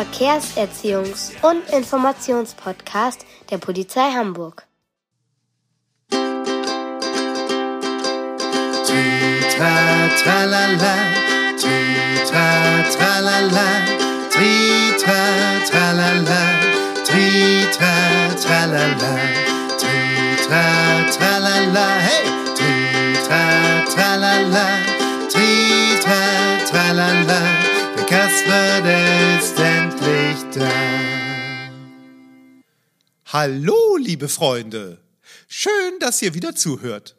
Verkehrserziehungs- und Informationspodcast der Polizei Hamburg. Tri-tra, tralala, tri-tra, tralala, tri-tra, tralala, tri-tra, tralala, tri-tra, tralala, hey! Tri-tra, tralala, tri-tra, tralala, Hallo, liebe Freunde! Schön, dass ihr wieder zuhört.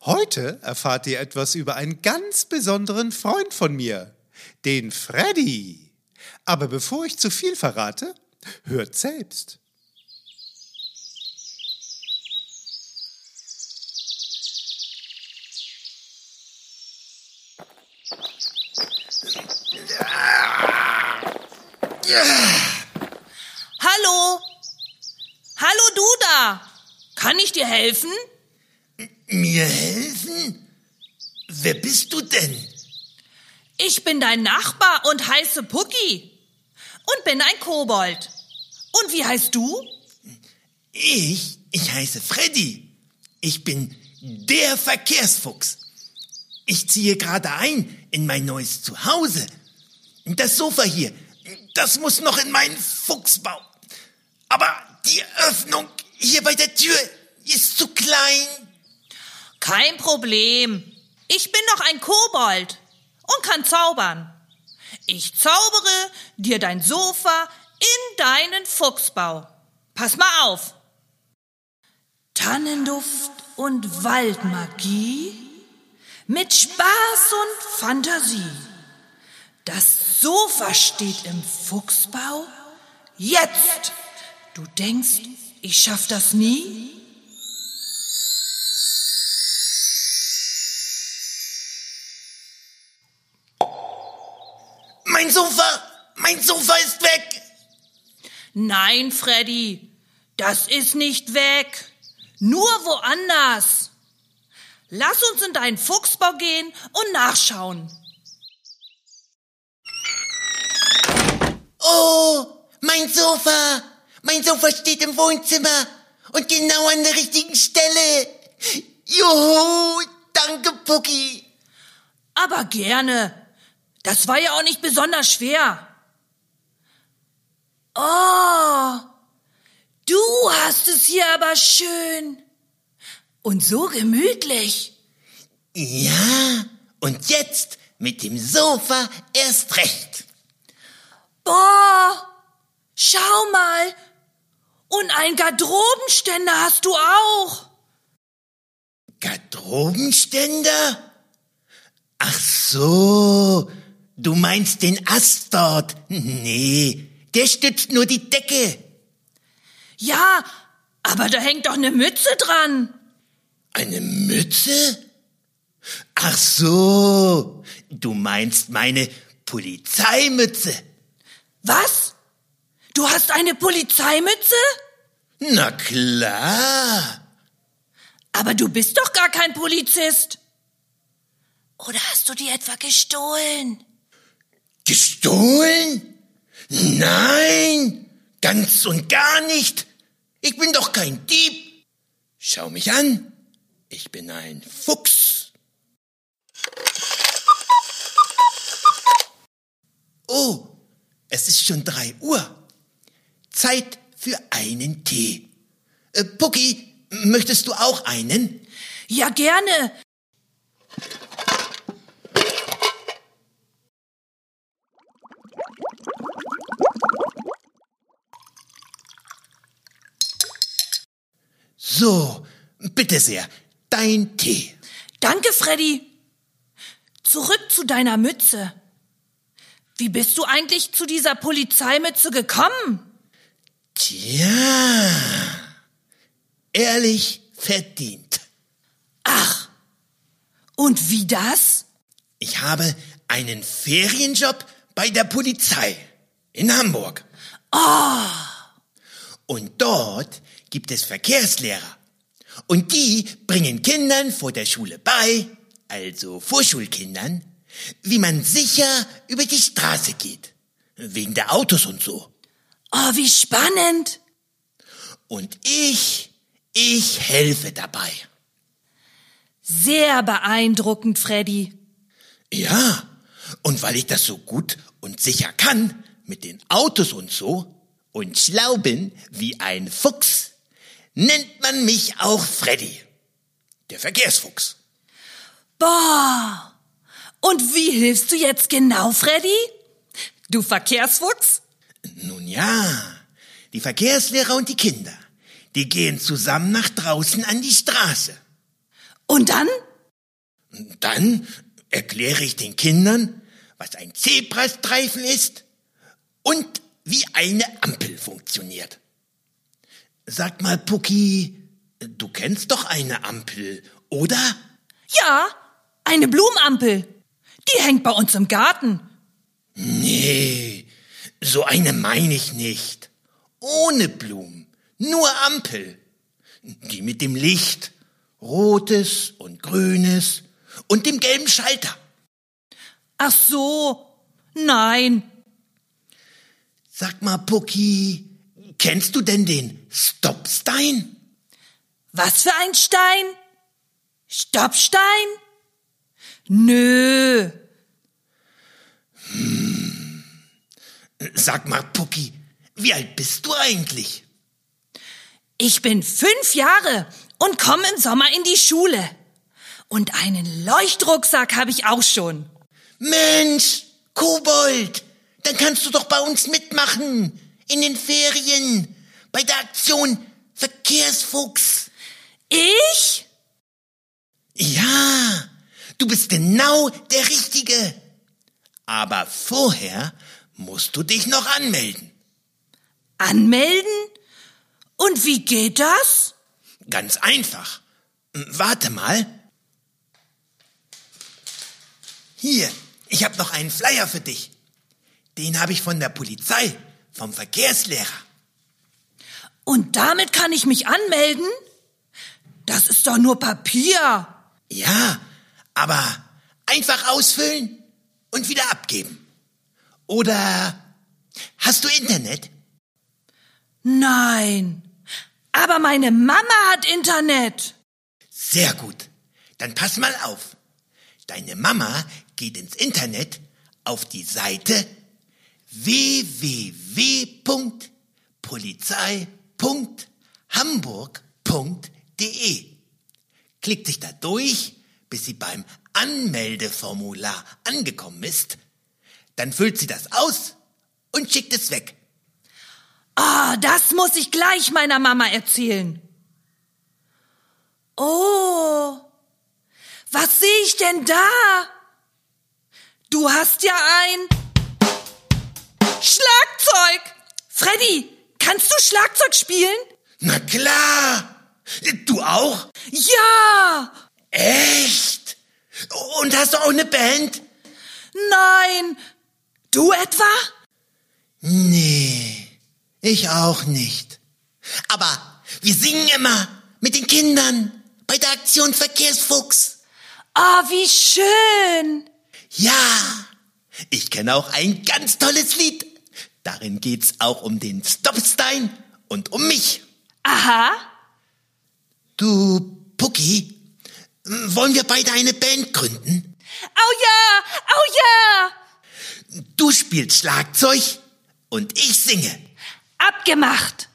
Heute erfahrt ihr etwas über einen ganz besonderen Freund von mir, den Freddy. Aber bevor ich zu viel verrate, hört selbst. Hallo? Hallo du da? Kann ich dir helfen? Mir helfen? Wer bist du denn? Ich bin dein Nachbar und heiße Pucki. Und bin ein Kobold. Und wie heißt du? Ich, ich heiße Freddy. Ich bin der Verkehrsfuchs. Ich ziehe gerade ein in mein neues Zuhause. Das Sofa hier, das muss noch in meinen Fuchsbau. Aber die Öffnung hier bei der Tür ist zu klein. Kein Problem. Ich bin doch ein Kobold und kann zaubern. Ich zaubere dir dein Sofa in deinen Fuchsbau. Pass mal auf. Tannenduft und Waldmagie mit Spaß und Fantasie. Das Sofa steht im Fuchsbau. Jetzt! Du denkst, ich schaff das nie? Sofa, mein Sofa ist weg. Nein, Freddy, das ist nicht weg. Nur woanders. Lass uns in deinen Fuchsbau gehen und nachschauen. Oh, mein Sofa. Mein Sofa steht im Wohnzimmer und genau an der richtigen Stelle. Juhu, danke, Pucki. Aber gerne. Das war ja auch nicht besonders schwer. Oh, du hast es hier aber schön. Und so gemütlich. Ja, und jetzt mit dem Sofa erst recht. Boah, schau mal. Und ein Garderobenständer hast du auch. Garderobenständer? Ach so, du meinst den Ast dort. Nee, der stützt nur die Decke. Ja, aber da hängt doch eine Mütze dran. Eine Mütze? Ach so, du meinst meine Polizeimütze. Was? Du hast eine Polizeimütze? Na klar. Aber du bist doch gar kein Polizist. Oder hast du die etwa gestohlen? Gestohlen? Nein, ganz und gar nicht. Ich bin doch kein Dieb. Schau mich an. Ich bin ein Fuchs. Oh, es ist schon drei Uhr. Zeit für einen Tee. Äh, Pucki, möchtest du auch einen? Ja, gerne. So, bitte sehr, dein Tee. Danke, Freddy. Zurück zu deiner Mütze. Wie bist du eigentlich zu dieser Polizeimütze gekommen? Tja, ehrlich verdient. Ach, und wie das? Ich habe einen Ferienjob bei der Polizei in Hamburg. Oh, Und dort gibt es Verkehrslehrer. Und die bringen Kindern vor der Schule bei, also Vorschulkindern, wie man sicher über die Straße geht. Wegen der Autos und so. Oh, wie spannend. Und ich, ich helfe dabei. Sehr beeindruckend, Freddy. Ja, und weil ich das so gut und sicher kann, mit den Autos und so, und schlau bin wie ein Fuchs, nennt man mich auch Freddy. Der Verkehrsfuchs. Boah. Und wie hilfst du jetzt genau, Freddy? Du Verkehrsfuchs? Nun ja, die Verkehrslehrer und die Kinder, die gehen zusammen nach draußen an die Straße. Und dann? Dann erkläre ich den Kindern, was ein Zebrastreifen ist und wie eine Ampel funktioniert. Sag mal, Pucki, du kennst doch eine Ampel, oder? Ja, eine Blumenampel. Die hängt bei uns im Garten. Nee, so eine meine ich nicht. Ohne Blumen, nur Ampel. Die mit dem Licht, rotes und grünes und dem gelben Schalter. Ach so. Nein. Sag mal, Pucki, kennst du denn den Stopstein? Was für ein Stein? Stoppstein? Nö. Sag mal, Pucki, wie alt bist du eigentlich? Ich bin fünf Jahre und komme im Sommer in die Schule. Und einen Leuchtrucksack habe ich auch schon. Mensch, Kobold, dann kannst du doch bei uns mitmachen. In den Ferien. Bei der Aktion Verkehrsfuchs. Ich? Ja, du bist genau der Richtige. Aber vorher musst du dich noch anmelden. Anmelden? Und wie geht das? Ganz einfach. Warte mal. Hier, ich habe noch einen Flyer für dich. Den habe ich von der Polizei, vom Verkehrslehrer. Und damit kann ich mich anmelden? Das ist doch nur Papier. Ja, aber einfach ausfüllen und wieder abgeben. Oder hast du Internet? Nein. Aber meine Mama hat Internet. Sehr gut. Dann pass mal auf. Deine Mama geht ins Internet auf die Seite www.polizei.hamburg.de. Klickt sich da durch, bis sie beim Anmeldeformular angekommen ist. Dann füllt sie das aus und schickt es weg. Ah, das muss ich gleich meiner Mama erzählen. Oh, was sehe ich denn da? Du hast ja ein Freddy, kannst du Schlagzeug spielen? Na klar. Du auch? Ja. Echt? Und hast du auch eine Band? Nein. Du etwa? Nee, ich auch nicht. Aber wir singen immer mit den Kindern bei der Aktion Verkehrsfuchs. Ah, wie schön. Ja, ich kenne auch ein ganz tolles Lied. Darin geht's auch um den Stopstein und um mich. Aha. Du, Pucki, wollen wir beide eine Band gründen? Au ja, au ja. Du spielst Schlagzeug und ich singe. Abgemacht.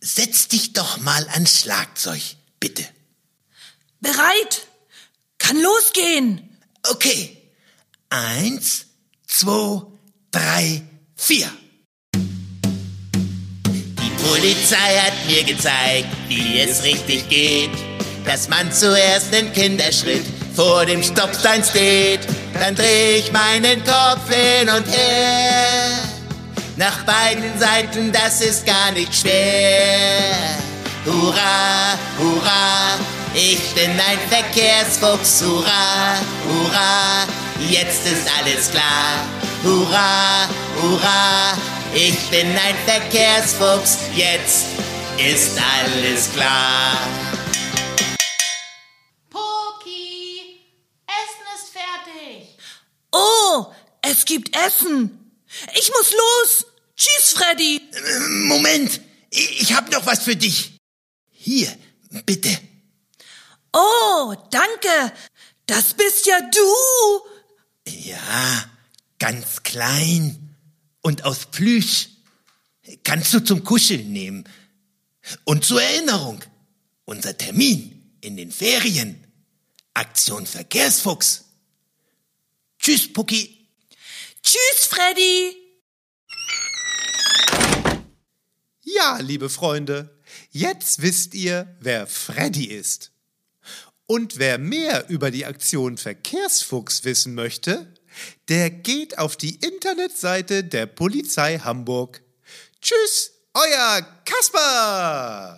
Setz dich doch mal ans Schlagzeug, bitte. Bereit. Kann losgehen. Okay. Eins, zwei, drei, vier. Polizei hat mir gezeigt, wie es richtig geht. Dass man zuerst den Kinderschritt vor dem Stoppstein steht. Dann dreh ich meinen Kopf hin und her. Nach beiden Seiten, das ist gar nicht schwer. Hurra, hurra, ich bin ein Verkehrsfuchs. Hurra, hurra, jetzt ist alles klar. Hurra, hurra, ich bin ein Verkehrsfuchs, jetzt ist alles klar. Poki, Essen ist fertig. Oh, es gibt Essen. Ich muss los. Tschüss, Freddy. Moment, ich hab noch was für dich. Hier, bitte. Oh, danke. Das bist ja du. Ja, ganz klein und aus Plüsch. Kannst du zum Kuscheln nehmen. Und zur Erinnerung, unser Termin in den Ferien. Aktion Verkehrsfuchs. Tschüss, Pucki. Tschüss, Freddy. Ja, liebe Freunde, jetzt wisst ihr, wer Freddy ist. Und wer mehr über die Aktion Verkehrsfuchs wissen möchte, der geht auf die Internetseite der Polizei Hamburg. Tschüss, euer Kasper!